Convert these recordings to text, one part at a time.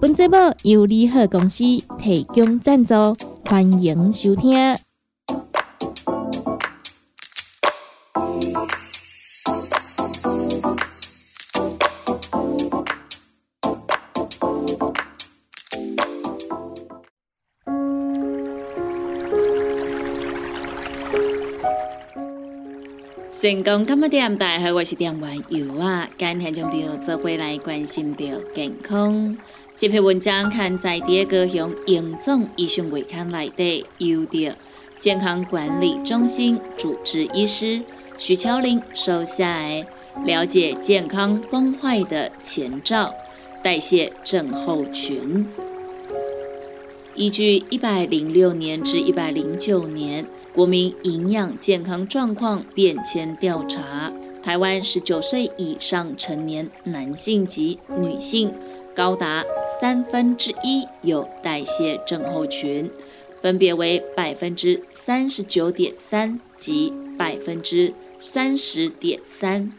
本节目由利好公司提供赞助，欢迎收听。成功今日点大好，我是店员尤啊，今天就朋友做回来关心着健康。这篇文章刊在第二个向营总医学会刊内底，由着健康管理中心主治医师徐巧玲收下来，了解健康崩坏的前兆——代谢症候群。依据一百零六年至一百零九年国民营养健康状况变迁调查，台湾十九岁以上成年男性及女性高达。三分之一有代谢症候群，分别为百分之三十九点三及百分之三十点三。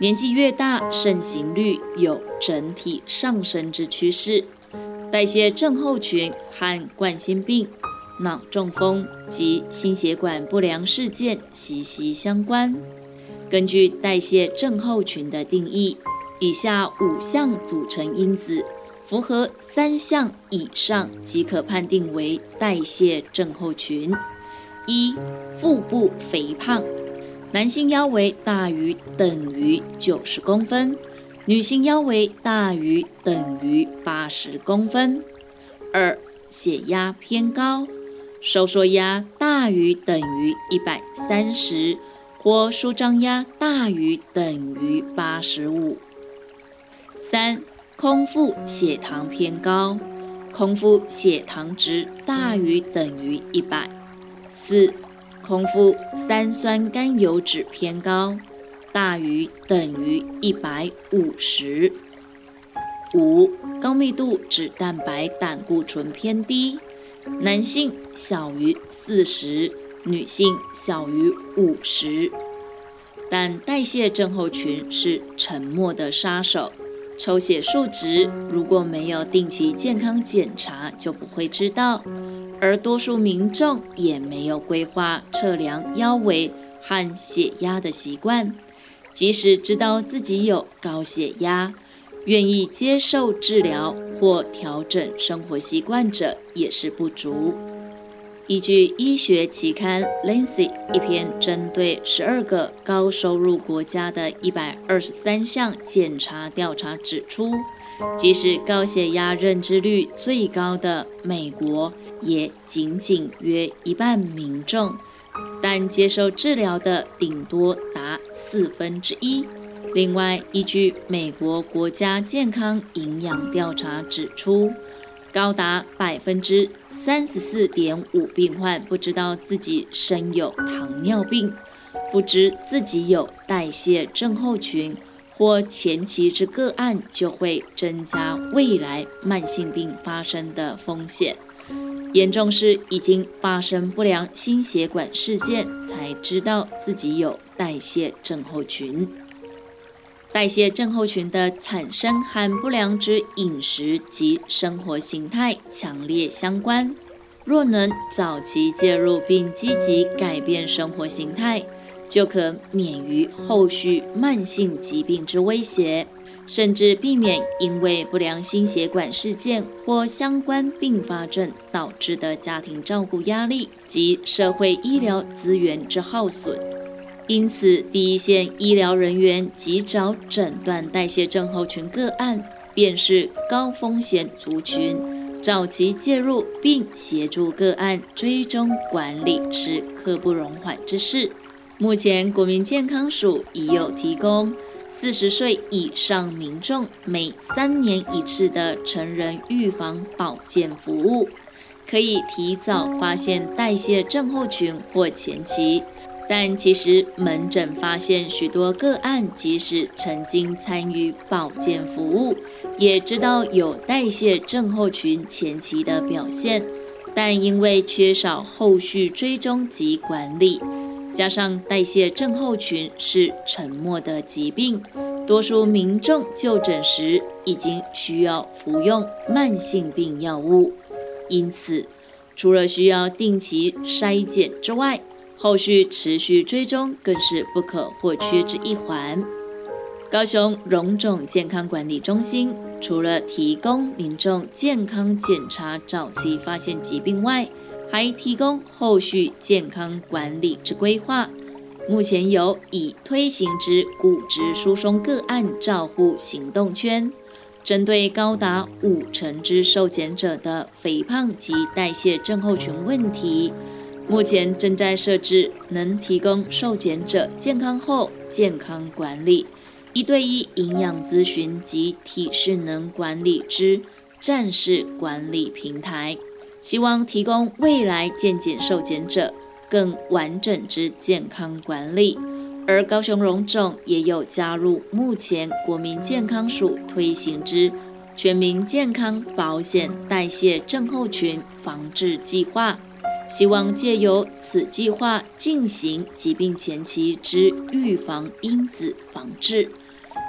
年纪越大，盛行率有整体上升之趋势。代谢症候群和冠心病、脑中风及心血管不良事件息息相关。根据代谢症候群的定义，以下五项组成因子。符合三项以上即可判定为代谢症候群：一、腹部肥胖，男性腰围大于等于九十公分，女性腰围大于等于八十公分；二、血压偏高，收缩压大于等于一百三十，或舒张压大于等于八十五；三。空腹血糖偏高，空腹血糖值大于等于一百。四、空腹三酸甘油脂偏高，大于等于一百五十。五、高密度脂蛋白胆固醇偏低，男性小于四十，女性小于五十。但代谢症候群是沉默的杀手。抽血数值如果没有定期健康检查，就不会知道。而多数民众也没有规划测量腰围和血压的习惯，即使知道自己有高血压，愿意接受治疗或调整生活习惯者也是不足。依据医学期刊《Lancet》一篇针对十二个高收入国家的一百二十三项检查调查指出，即使高血压认知率最高的美国，也仅仅约一半民众，但接受治疗的顶多达四分之一。另外，依据美国国家健康营养调查指出，高达百分之三十四点五病患不知道自己生有糖尿病，不知自己有代谢症候群或前期之个案，就会增加未来慢性病发生的风险。严重是已经发生不良心血管事件，才知道自己有代谢症候群。代谢症候群的产生和不良之饮食及生活形态强烈相关。若能早期介入并积极改变生活形态，就可免于后续慢性疾病之威胁，甚至避免因为不良心血管事件或相关并发症导致的家庭照顾压力及社会医疗资源之耗损。因此，第一线医疗人员及早诊断代谢症候群个案，便是高风险族群，早期介入并协助个案追踪管理是刻不容缓之事。目前，国民健康署已有提供四十岁以上民众每三年一次的成人预防保健服务。可以提早发现代谢症候群或前期。但其实门诊发现许多个案，即使曾经参与保健服务，也知道有代谢症候群前期的表现，但因为缺少后续追踪及管理，加上代谢症候群是沉默的疾病，多数民众就诊时已经需要服用慢性病药物，因此除了需要定期筛检之外，后续持续追踪更是不可或缺之一环。高雄荣总健康管理中心除了提供民众健康检查、早期发现疾病外，还提供后续健康管理之规划。目前有已推行之骨质疏松个案照护行动圈，针对高达五成之受检者的肥胖及代谢症候群问题。目前正在设置能提供受检者健康后健康管理、一对一营养咨询及体适能管理之战士管理平台，希望提供未来健检受检者更完整之健康管理。而高雄荣总也有加入目前国民健康署推行之全民健康保险代谢症候群防治计划。希望借由此计划进行疾病前期之预防因子防治，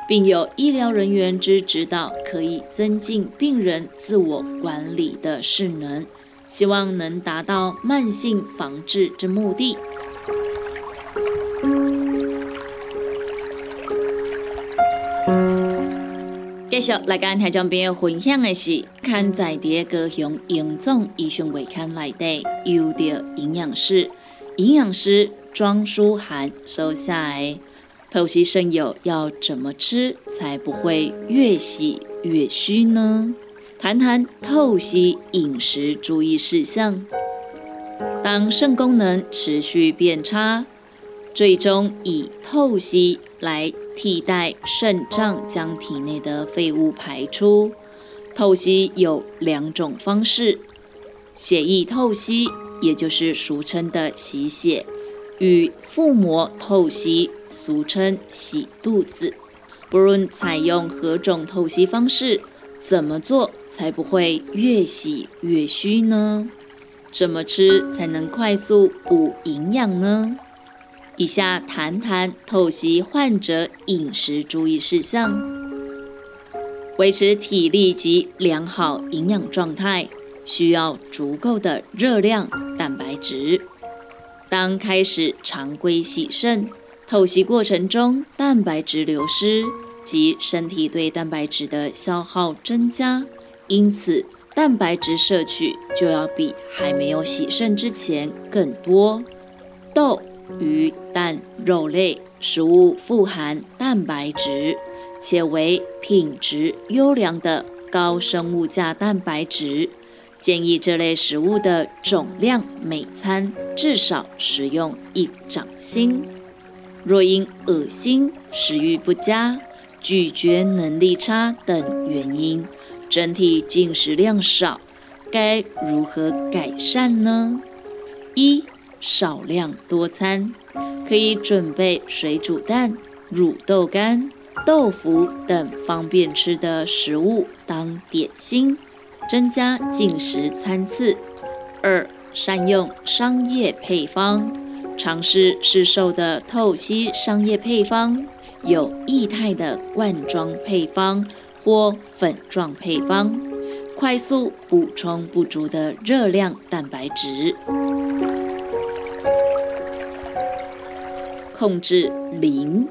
并有医疗人员之指导，可以增进病人自我管理的势能，希望能达到慢性防治之目的。继续来跟听众朋友分享的是，看在地高雄营总医学会刊内的，有的营养师营养师庄书涵收下的透析肾友要怎么吃才不会越洗越虚呢？谈谈透析饮食注意事项。当肾功能持续变差，最终以透析来。替代肾脏将体内的废物排出，透析有两种方式：血液透析，也就是俗称的洗血，与腹膜透析，俗称洗肚子。不论采用何种透析方式，怎么做才不会越洗越虚呢？怎么吃才能快速补营养呢？以下谈谈透析患者饮食注意事项：维持体力及良好营养状态，需要足够的热量、蛋白质。当开始常规洗肾，透析过程中蛋白质流失及身体对蛋白质的消耗增加，因此蛋白质摄取就要比还没有洗肾之前更多。豆。鱼、蛋、肉类食物富含蛋白质，且为品质优良的高生物价蛋白质。建议这类食物的总量每餐至少食用一掌心。若因恶心、食欲不佳、咀嚼能力差等原因，整体进食量少，该如何改善呢？一少量多餐，可以准备水煮蛋、乳豆干、豆腐等方便吃的食物当点心，增加进食餐次。二、善用商业配方，尝试市售的透析商业配方，有液态的罐装配方或粉状配方，快速补充不足的热量蛋白质。控制磷，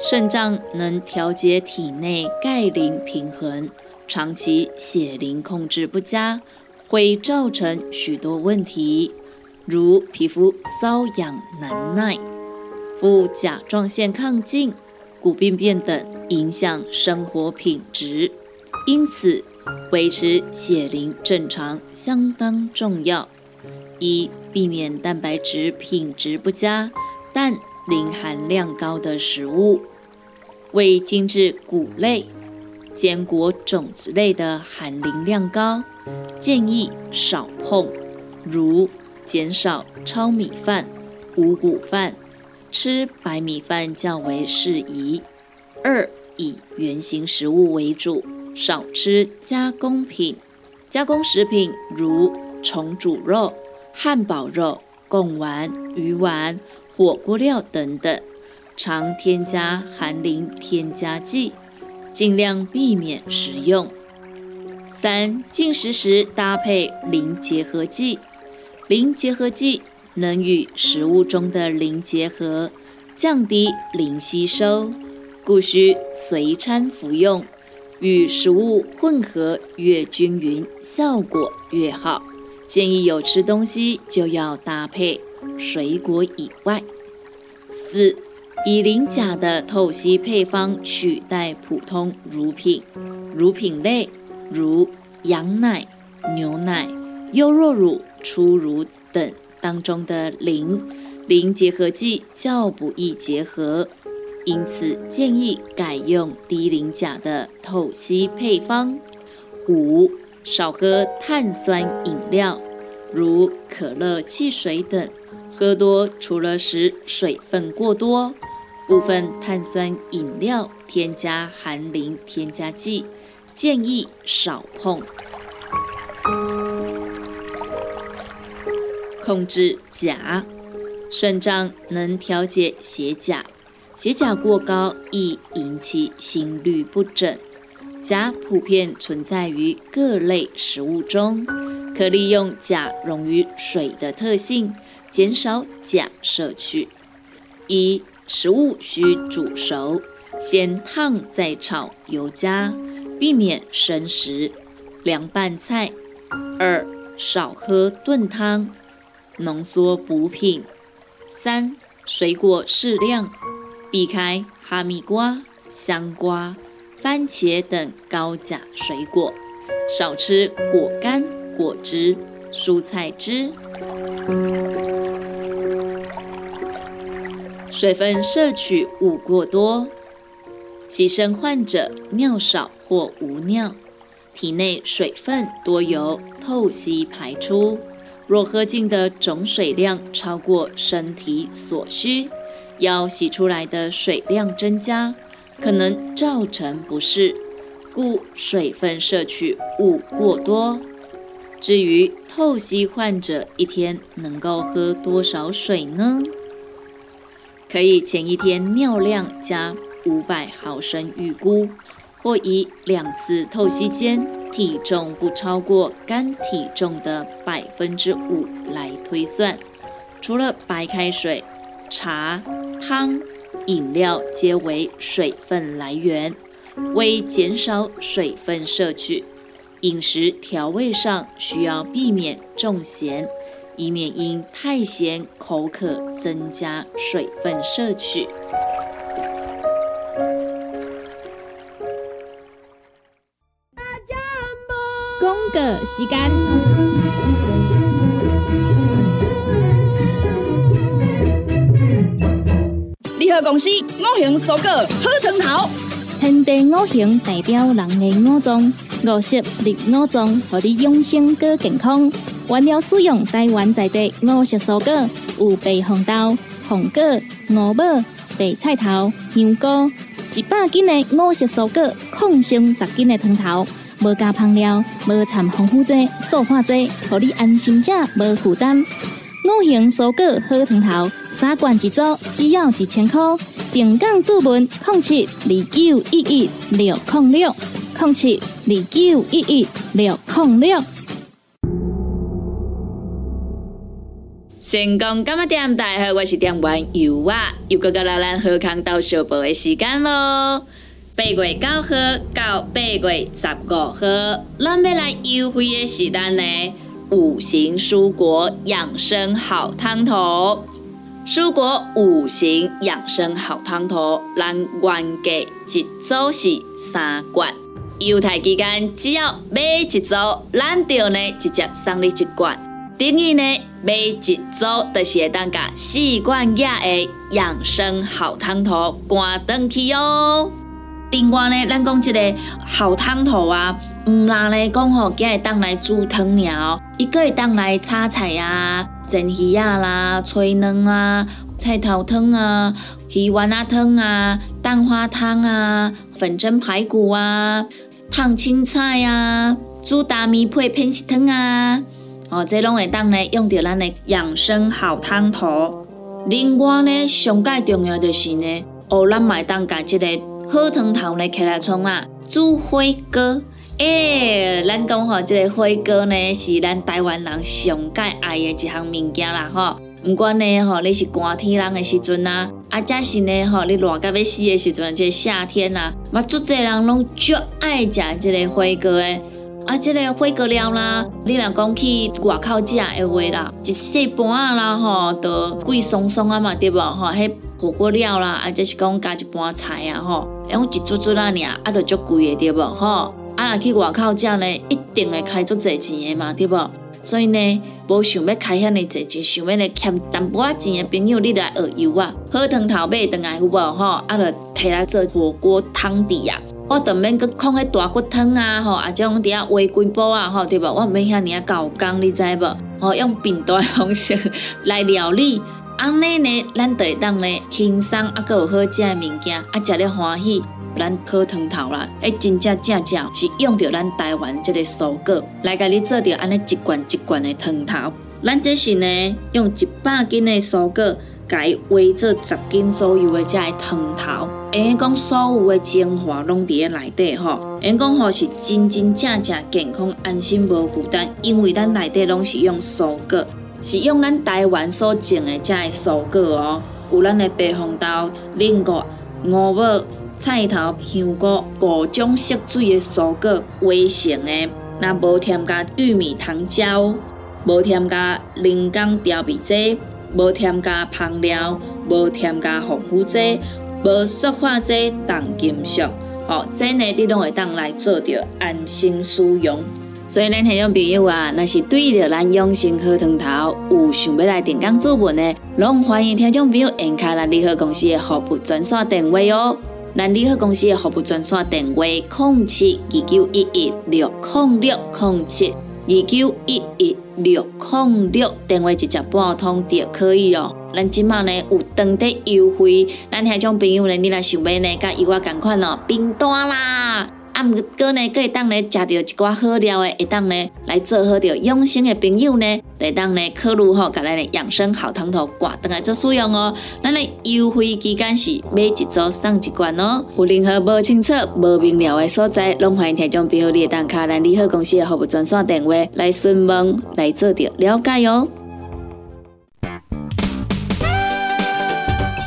肾脏能调节体内钙磷平衡，长期血磷控制不佳，会造成许多问题，如皮肤瘙痒难耐、副甲状腺亢进、骨病变等，影响生活品质。因此，维持血磷正常相当重要。一、避免蛋白质品质不佳，但磷含量高的食物，为精致谷类、坚果种子类的含磷量高，建议少碰，如减少糙米饭、五谷饭，吃白米饭较为适宜。二、以原形食物为主，少吃加工品。加工食品如重煮肉、汉堡肉、贡丸、鱼丸、火锅料等等，常添加含磷添加剂，尽量避免食用。三、进食时搭配磷结合剂，磷结合剂能与食物中的磷结合，降低磷吸收，故需随餐服用。与食物混合越均匀，效果越好。建议有吃东西就要搭配水果以外。四、以磷钾的透析配方取代普通乳品，乳品类如羊奶、牛奶、优酪乳、初乳等当中的磷，磷结合剂较不易结合。因此，建议改用低磷钾的透析配方。五、少喝碳酸饮料，如可乐、汽水等。喝多除了使水分过多，部分碳酸饮料添加含磷添加剂，建议少碰。控制钾，肾脏能调节血钾。血钾过高易引起心律不整。钾普遍存在于各类食物中，可利用钾溶于水的特性，减少钾摄取。一、食物需煮熟，先烫再炒，油加，避免生食。凉拌菜。二、少喝炖汤，浓缩补品。三、水果适量。避开哈密瓜、香瓜、番茄等高钾水果，少吃果干、果汁、蔬菜汁。水分摄取勿过多。洗肾患者尿少或无尿，体内水分多由透析排出，若喝进的总水量超过身体所需。要洗出来的水量增加，可能造成不适，故水分摄取勿过多。至于透析患者一天能够喝多少水呢？可以前一天尿量加五百毫升预估，或以两次透析间体重不超过肝体重的百分之五来推算。除了白开水。茶、汤、饮料皆为水分来源，为减少水分摄取，饮食调味上需要避免重咸，以免因太咸口渴增加水分摄取。公个时间。公司五行蔬果好汤头，天地五行代表人的五脏，五色绿五脏，让你养生更健康。原料使用台湾在地五色蔬果，有白红豆、红果、五宝、白菜头、香菇，一百斤的五色蔬果，抗性十斤的汤头，无加香料，无掺防腐剂、塑化剂，让你安心吃，无负担。五行蔬果好汤头，三罐一组，只要一千块。平港注文零七二九一一六零六零七二九一一六零六。成功干么店？大家好，我是店员尤啊，又到了咱喝康到小宝的时间咯。八月九号到八月十五号，咱要来优惠的是单呢。五行蔬果养生好汤头，蔬果五行养生好汤头，咱原价一组是三罐，优待期间只要买一组，咱就呢直接送你一罐。等于呢买一组，就是会当甲四罐价的养生好汤头，关灯去哦。另外呢，咱讲一个好汤头啊，毋拉咧讲吼，今会当来煮汤了，伊个会当来炒菜啊、蒸鱼啊啦、炊卵啊、菜头汤啊、鱼丸啊汤啊、蛋花汤啊、粉蒸排骨啊、烫青菜啊、煮大米配偏食汤啊，哦，这拢会当呢用到咱的养生好汤头。另外呢，上介重要就是呢，哦，咱买当甲即个。好汤头呢，起来创啊，煮火锅。诶，咱讲吼，即个火锅呢，是咱台湾人上介爱的一项物件啦，吼。毋管呢，吼，你是寒天人的时阵啊，啊，则是呢，吼，你热到要死的时阵，即夏天啊，嘛，足侪人拢足爱食即个火锅诶。啊，即个火锅料啦，你若讲去外口食的话啦，一细盘啊啦，吼，都贵松松啊嘛，对无？吼，迄火锅料啦，啊，即是讲加一盘菜啊，吼。用一撮撮啊，尔啊，都足贵的对无吼？啊，若去外口食呢，一定会开足侪钱的嘛，对无？所以呢，无想要开遐尼侪钱，想要来欠淡薄仔钱的朋友，你来学油啊，好汤头买回来有无吼？啊，就摕来做火锅汤底啊。我当免去控迄大骨汤啊，吼，啊，种伫遐煨几煲啊，吼，对无？我毋免遐尔啊搞工，你知无？吼，用平淡方式来料理。安尼呢，咱就会当呢轻松啊，佮有好食的物件，啊，食了欢喜，咱好汤头啦。哎，真正正正是用着咱台湾这个蔬果来甲你做着安尼一罐一罐的汤头。咱这是呢用一百斤的蔬果，改煨做十斤左右的这汤头。因讲所有的精华拢伫咧内底吼，因讲吼是真真正正健康、安心、无负担，因为咱内底拢是用蔬果。是用咱台湾所种的这个蔬果哦，有咱的白红豆、菱角、五宝、菜头、香菇五种色水的蔬果围成的，那无添加玉米糖胶，无添加人工调味剂，无添加香料，无添加防腐剂，无塑化剂、重金属，哦，这呢你拢会当来做着安心使用。所以，咱听众朋友啊，若是对着咱养生好汤头有想要来点工做文的，拢欢迎听众朋友按开咱利和公司的服务专线电话哦。咱利和公司的服务专线电话：零七二九一一六零六零七二九一一六零六，电话直接拨通就可以哦。咱即卖呢有当地优惠，咱听众朋友呢，你若想买呢，甲伊我同款哦，拼单啦！啊，毋过呢，可以当呢食到一寡好料的，会当呢来做好着养生的朋友呢，来当呢考虑吼，甲咱的养生好汤头挂登来做使用哦。咱的优惠期间是买一组送一罐哦。有任何无清楚、无明了的所在，拢欢迎听众朋友列当卡咱利好公司的服务专线电话来询问，来做着了解哦。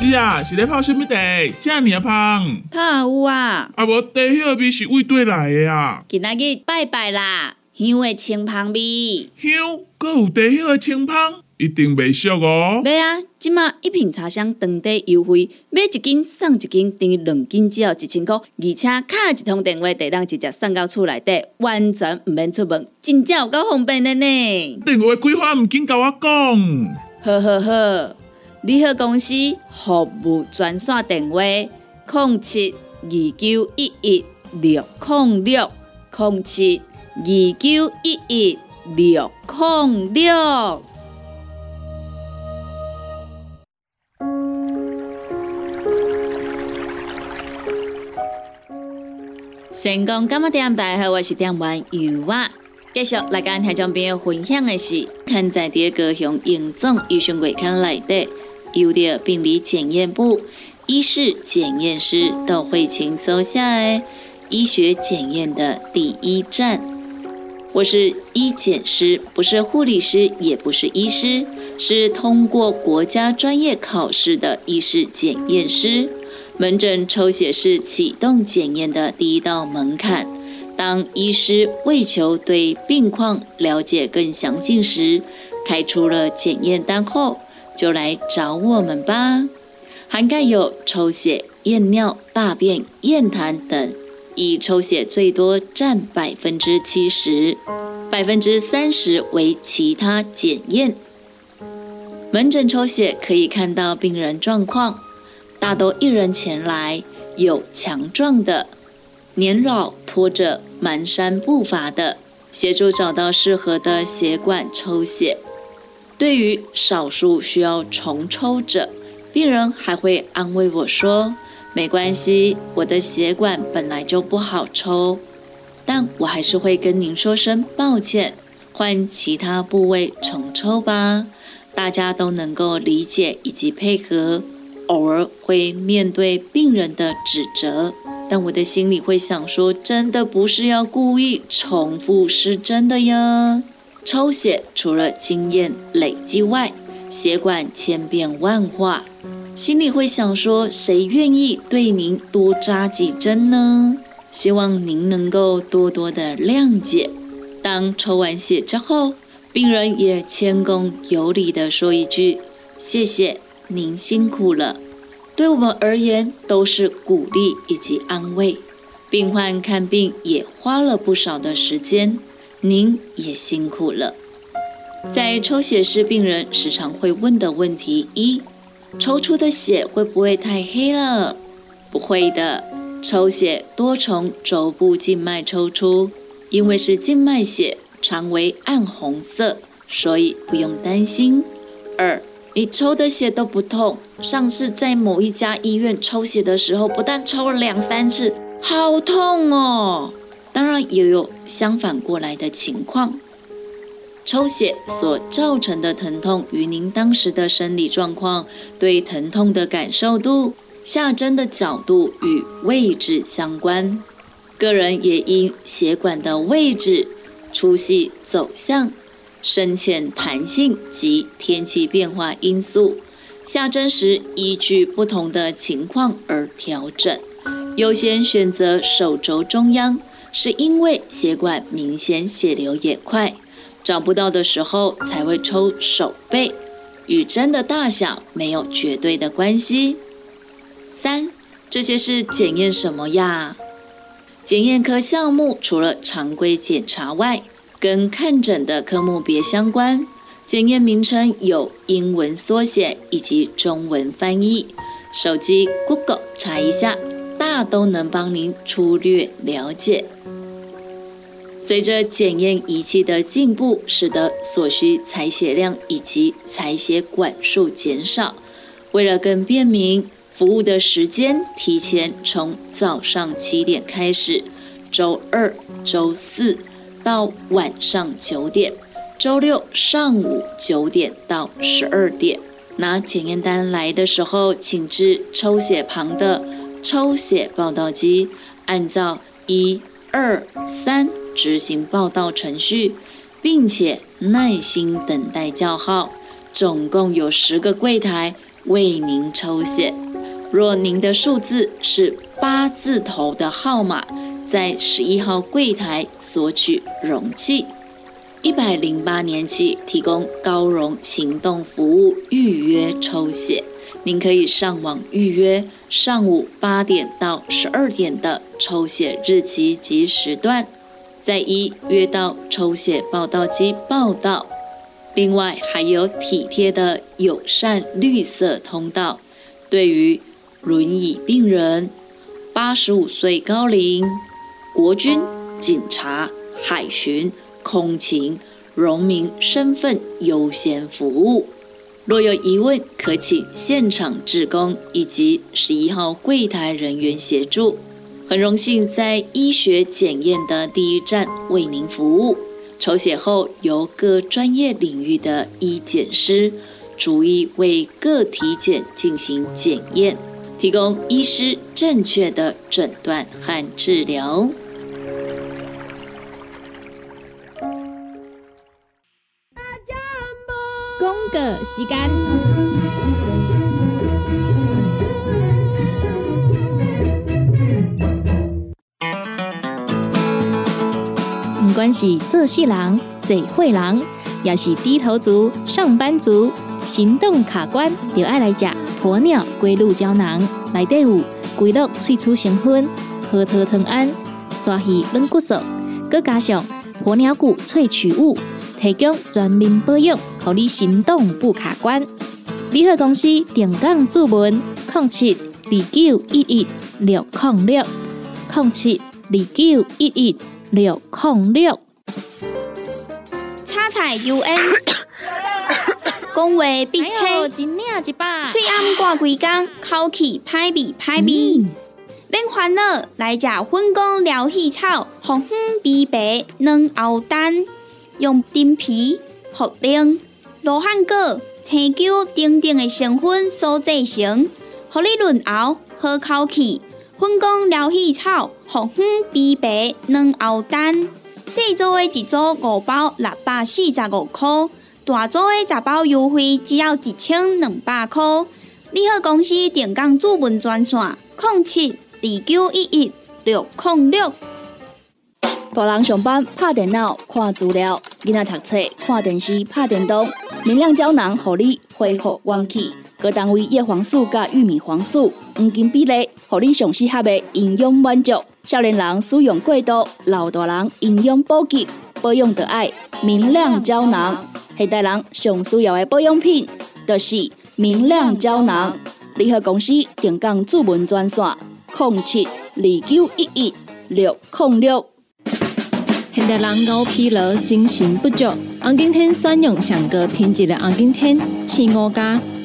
是啊，是咧泡什么茶？这尔芳。他有啊。啊无，茶迄个味是为对来的啊。今仔日拜拜啦，香的清芳味。香，搁有茶迄个清芳，一定袂俗哦。买啊，即马一瓶茶香当地优惠，买一斤送一斤，等于两斤只要一千块，而且卡一通电话，地当直接送到厝内底，完全毋免出门，真正有够方便的呢。电话规划毋紧甲我讲。好好好。利和公司服务专线电话：零七二九一一六零六零七二九一一六零六。成功今日点大好，我是点玩油啊。继续来跟听众朋友分享的是，看在第高雄营总医生会看内底。有的病理检验部、医师检验师都会请搜下哎，医学检验的第一站。我是医检师，不是护理师，也不是医师，是通过国家专业考试的医师检验师。门诊抽血是启动检验的第一道门槛。当医师为求对病况了解更详尽时，开出了检验单后。就来找我们吧，涵盖有抽血、验尿、大便、验痰等，以抽血最多占百分之七十，百分之三十为其他检验。门诊抽血可以看到病人状况，大多一人前来，有强壮的，年老拖着蹒跚步伐的，协助找到适合的血管抽血。对于少数需要重抽者，病人还会安慰我说：“没关系，我的血管本来就不好抽。”但我还是会跟您说声抱歉，换其他部位重抽吧。大家都能够理解以及配合，偶尔会面对病人的指责，但我的心里会想说，真的不是要故意重复，是真的呀。抽血除了经验累积外，血管千变万化，心里会想说，谁愿意对您多扎几针呢？希望您能够多多的谅解。当抽完血之后。病人也谦恭有礼地说一句：“谢谢您辛苦了。”对我们而言都是鼓励以及安慰。病患看病也花了不少的时间，您也辛苦了。在抽血时，病人时常会问的问题：一，抽出的血会不会太黑了？不会的，抽血多从肘部静脉抽出，因为是静脉血。常为暗红色，所以不用担心。二，你抽的血都不痛。上次在某一家医院抽血的时候，不但抽了两三次，好痛哦。当然也有相反过来的情况，抽血所造成的疼痛与您当时的生理状况、对疼痛的感受度、下针的角度与位置相关。个人也因血管的位置。粗细、走向、深浅、弹性及天气变化因素，下针时依据不同的情况而调整。优先选择手肘中央，是因为血管明显血流也快。找不到的时候才会抽手背，与针的大小没有绝对的关系。三，这些是检验什么呀？检验科项目除了常规检查外，跟看诊的科目别相关。检验名称有英文缩写以及中文翻译，手机 Google 查一下，大都能帮您粗略了解。随着检验仪器的进步，使得所需采血量以及采血管数减少。为了更便民。服务的时间提前从早上七点开始，周二、周四到晚上九点，周六上午九点到十二点。拿检验单来的时候，请至抽血旁的抽血报道机，按照一、二、三执行报到程序，并且耐心等待叫号。总共有十个柜台为您抽血。若您的数字是八字头的号码，在十一号柜台索取容器。一百零八年起提供高容行动服务预约抽血，您可以上网预约上午八点到十二点的抽血日期及时段，在一约到抽血报到机报到。另外还有体贴的友善绿色通道，对于。轮椅病人、八十五岁高龄、国军、警察、海巡、空勤、农民身份优先服务。若有疑问，可请现场职工以及十一号柜台人员协助。很荣幸在医学检验的第一站为您服务。抽血后，由各专业领域的医检师逐一为各体检进行检验。提供医师正确的诊断和治疗。公个时间，管是做事人、嘴会人，也是低头族、上班族。行动卡关，就爱来食鸵鸟龟鹿胶囊，内底有龟鹿萃取成分，核桃藤胺、刷鱼软骨素，佮加上鸵鸟骨萃取物，提供全面保养，让你行动不卡关。联合公司定岗注文：零七二九一一六零六零七二九一一六零六。叉彩 UN，讲话必切，嘴暗挂几工，口气歹味歹味。免烦恼，来食粉公疗气草，红粉枇杷软藕丹，用丁皮、茯苓、罗汉果、青椒等等的成分所制成，合你润喉好口气。粉公疗气草，红粉枇杷软藕丹，细组的一组五包六百四十五块，大组的十包优惠只要一千两百块。你好，公司电工主文专线：零七。二九一一六零六，大人上班拍电脑看资料，囡仔读册看电视拍电动。明亮胶囊，互你恢复元气。各单位叶黄素加玉米黄素黄金比例，互你上适合的营养满足。少年人使用过度，老大人营养补给，保养的爱明亮胶囊。现代人上需要的保养品，就是明亮胶囊。联合公司定岗主文专线。零七二九一一六零六。现代人熬疲劳、精神不足，红景天选用上个品质的红景天，青五加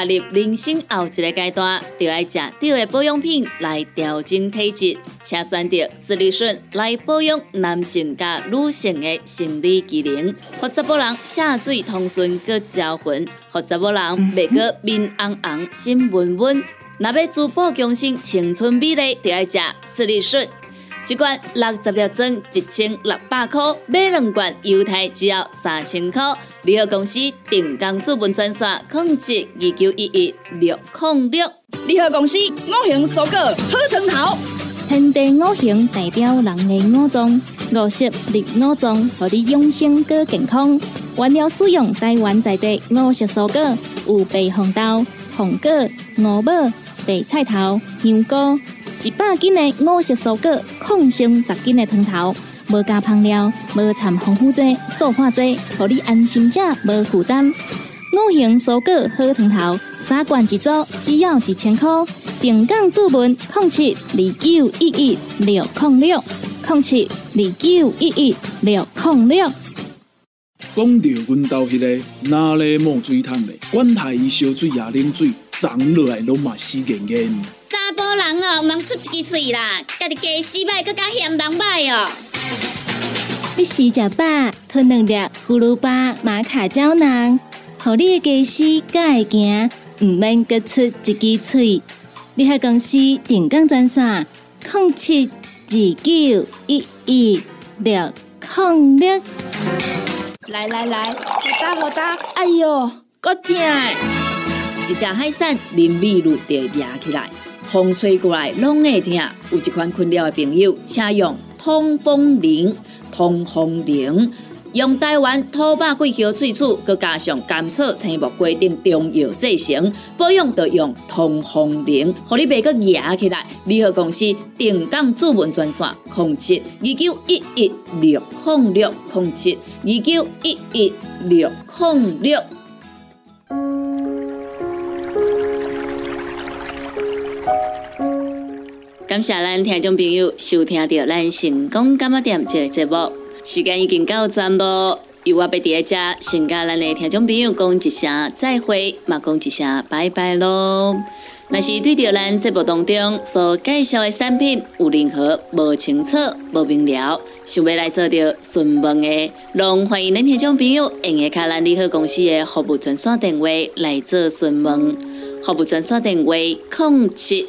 踏入人生后一个阶段，就要食对的保养品来调整体质，请选择斯利顺来保养男性加女性的生理机能，或者某人下水通顺个招魂，或者某人袂个面红红心温温。若要珠宝更新青春美丽，就要食斯利顺。一罐六十粒装，一千六百块；买两罐，犹太只要三千块。联合公司定岗资本专线：控制二九一一六零六。联合公司五行蔬果好成头，天地五行代表人的五脏，五色绿五脏，互你养生更健康。原料使用台湾在地五色蔬果，有白红豆、红果、五宝。白菜头、香菇，一百斤的五色蔬果，控上十斤的汤头，无加香料，无掺防腐剂、塑化剂，互你安心吃，无负担。五行蔬果好汤头，三罐一组，只要一千块。平港注文：控七二九一一六控六，控七二九一一六控六。讲到阮兜迄个哪里冒水桶的，管他伊烧水也啉水。长落来拢嘛死严严。查甫人哦，毋出一支嘴啦，家己家死歹，更加嫌人歹哦。你洗食饱，吞两粒葫芦巴、马卡胶囊，互你的家洗更会行，毋免各出一支嘴。你喺公司定岗专线：零七二九一一六零六。来来来，好打好打，哎哟，够痛！一只海扇淋雨露就压起来，风吹过来拢会疼。有一款困扰的朋友，请用通风铃。通风铃用台湾土八桂香萃取，佮加上甘草、青木规定中药制成，保养要用通风铃，互你袂佮压起来。联合公司定岗主文专线：零七二九一一六控六零七二九一一六控六。感谢咱听众朋友收听到咱成功感冒店这个节目，时间已经到站咯。由我伫在遮，先甲咱的听众朋友讲一声再会，嘛讲一声拜拜咯。若是对着咱节目当中所介绍的产品有任何无清楚、无明了，想要来做着询问的，拢欢迎咱听众朋友用下卡咱利好公司的服务专线电话来做询问，服务专线电话：零七。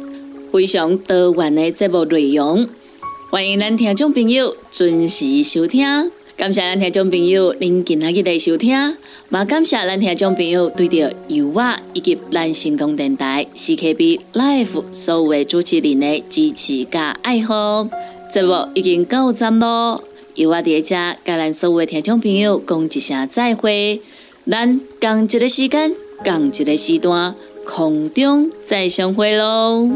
非常多元的节目内容，欢迎咱听众朋友准时收听。感谢咱听众朋友您今日的收听，也感谢咱听众朋友对着油画以及咱成功电台 CKB Life 所有的主持人的支持加爱好。节目已经到站咯，油画在遮甲咱所有的听众朋友讲一声再会，咱共一个时间，共一个时段，空中再相会咯。